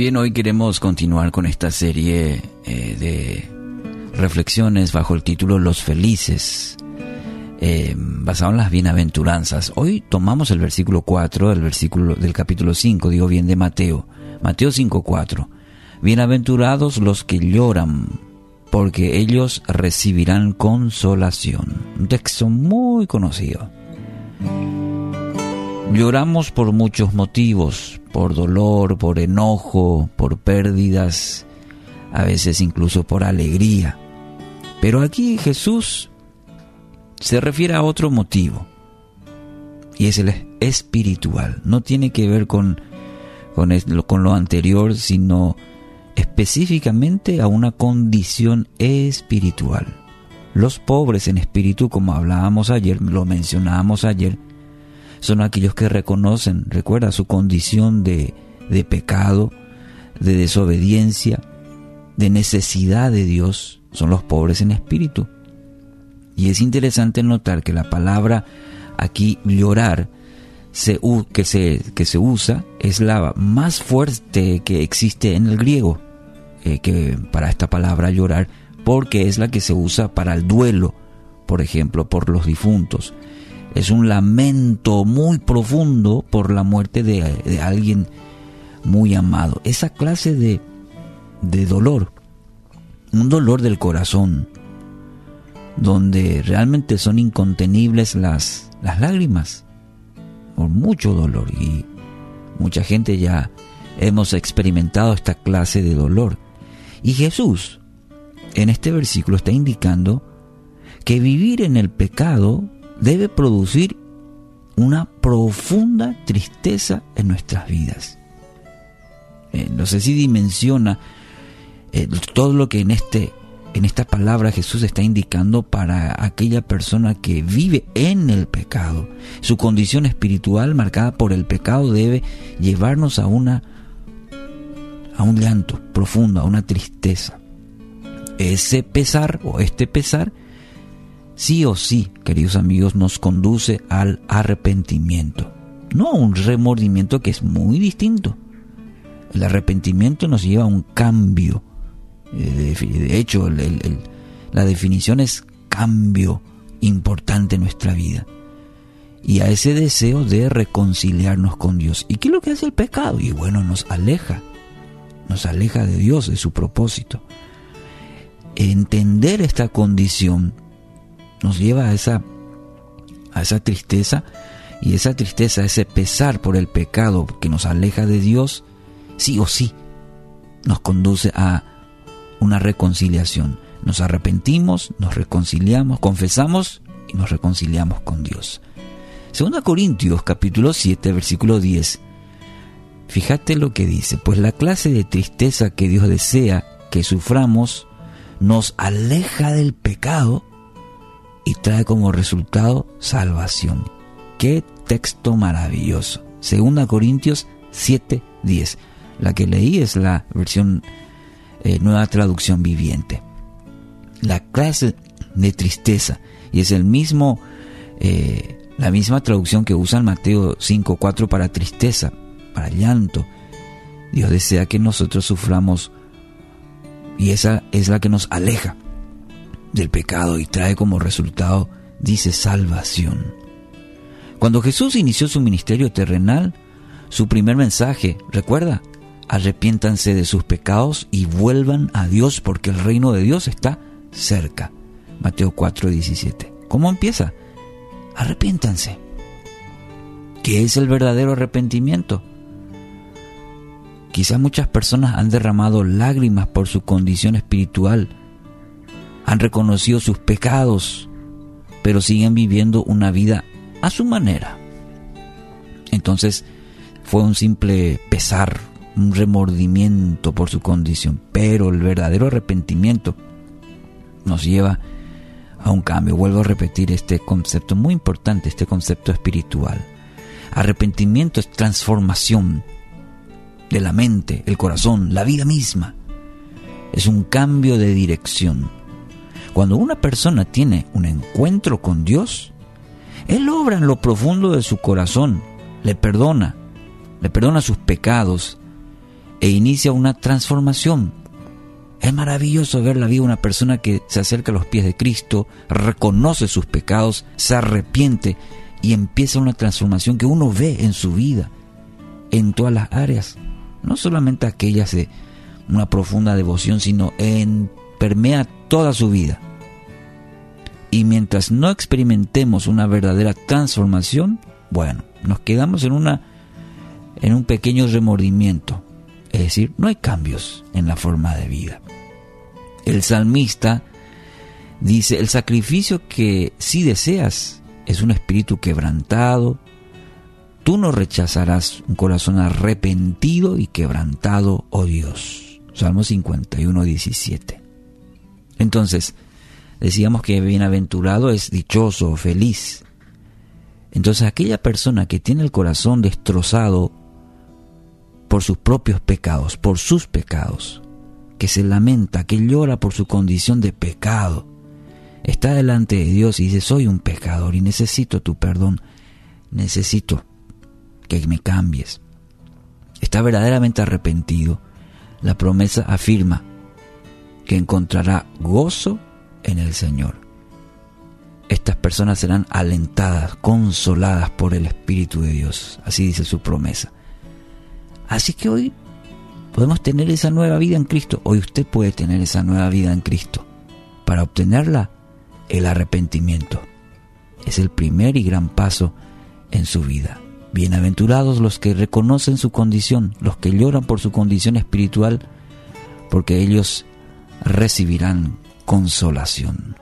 Hoy queremos continuar con esta serie eh, de reflexiones bajo el título Los Felices, eh, basado en las bienaventuranzas. Hoy tomamos el versículo 4 del, versículo, del capítulo 5, digo bien, de Mateo. Mateo 5.4. Bienaventurados los que lloran, porque ellos recibirán consolación. Un texto muy conocido. Lloramos por muchos motivos, por dolor, por enojo, por pérdidas, a veces incluso por alegría. Pero aquí Jesús se refiere a otro motivo, y es el espiritual. No tiene que ver con, con, lo anterior, sino específicamente a una condición espiritual. Los pobres en espíritu, como hablábamos ayer, lo mencionábamos ayer, son aquellos que reconocen, recuerda, su condición de, de pecado, de desobediencia, de necesidad de Dios, son los pobres en espíritu. Y es interesante notar que la palabra aquí llorar se, que, se, que se usa es la más fuerte que existe en el griego eh, que para esta palabra llorar porque es la que se usa para el duelo, por ejemplo, por los difuntos es un lamento muy profundo por la muerte de, alguien muy amado. Esa clase de, de dolor, un dolor del corazón, donde realmente son incontenibles las, las lágrimas, por mucho dolor. Y mucha gente ya hemos experimentado esta clase de dolor. Y Jesús, en este versículo, está indicando que vivir en el pecado debe producir una profunda tristeza en nuestras vidas. Eh, no sé si dimensiona eh, todo lo que en, este, en esta palabra Jesús está indicando para aquella persona que vive en el pecado. Su condición espiritual marcada por el pecado debe llevarnos a una a un llanto profundo, a una tristeza. Ese pesar o este pesar sí o sí, queridos amigos, nos conduce al arrepentimiento. No a un remordimiento que es muy distinto. El arrepentimiento nos lleva a un cambio. Eh, de hecho, la definición es cambio importante en nuestra vida. Y a ese deseo de reconciliarnos con Dios. ¿Y qué es lo que hace el pecado? Y bueno, nos aleja. Nos aleja de Dios, de su propósito. Entender esta condición nos lleva a esa, a esa tristeza y esa tristeza, ese pesar por el pecado que nos aleja de Dios, sí o sí, nos conduce a una reconciliación. Nos arrepentimos, nos reconciliamos, confesamos y nos reconciliamos con Dios. Segunda Corintios capítulo 7 versículo 10. Fíjate lo que dice, pues la clase de tristeza que Dios desea que suframos nos aleja del pecado y trae como resultado salvación. Qué texto maravilloso. Segunda Corintios 7:10. La que leí es la versión eh, nueva traducción viviente. La clase de tristeza y es el mismo eh, la misma traducción que usa en Mateo 5:4 para tristeza, para llanto. Dios desea que nosotros suframos y esa es la que nos aleja del pecado y trae como resultado, dice, salvación. Cuando Jesús inició su ministerio terrenal, su primer mensaje, recuerda, arrepiéntanse de sus pecados y vuelvan a Dios porque el reino de Dios está cerca. Mateo 4:17. ¿Cómo empieza? Arrepiéntanse. ¿Qué es el verdadero arrepentimiento? Quizá muchas personas han derramado lágrimas por su condición espiritual han reconocido sus pecados, pero siguen viviendo una vida a su manera. Entonces fue un simple pesar, un remordimiento por su condición, pero el verdadero arrepentimiento nos lleva a un cambio. Vuelvo a repetir este concepto muy importante, este concepto espiritual. Arrepentimiento es transformación de la mente, el corazón, la vida misma. Es un cambio de dirección. Cuando una persona tiene un encuentro con Dios, Él obra en lo profundo de su corazón, le perdona, le perdona sus pecados e inicia una transformación. Es maravilloso ver la vida de una persona que se acerca a los pies de Cristo, reconoce sus pecados, se arrepiente y empieza una transformación que uno ve en su vida, en todas las áreas, no solamente aquellas de una profunda devoción, sino en permea toda su vida. Y mientras no experimentemos una verdadera transformación, bueno, nos quedamos en una en un pequeño remordimiento, es decir, no hay cambios en la forma de vida. El salmista dice, el sacrificio que si deseas es un espíritu quebrantado, tú no rechazarás un corazón arrepentido y quebrantado, oh Dios. Salmo 51, 17. Entonces, decíamos que bienaventurado es dichoso, feliz. Entonces aquella persona que tiene el corazón destrozado por sus propios pecados, por sus pecados, que se lamenta, que llora por su condición de pecado, está delante de Dios y dice, soy un pecador y necesito tu perdón, necesito que me cambies. Está verdaderamente arrepentido. La promesa afirma que encontrará gozo en el Señor. Estas personas serán alentadas, consoladas por el Espíritu de Dios. Así dice su promesa. Así que hoy podemos tener esa nueva vida en Cristo. Hoy usted puede tener esa nueva vida en Cristo. Para obtenerla, el arrepentimiento. Es el primer y gran paso en su vida. Bienaventurados los que reconocen su condición, los que lloran por su condición espiritual, porque ellos recibirán consolación.